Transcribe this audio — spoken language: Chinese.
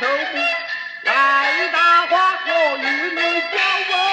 头来大花果，与你交往。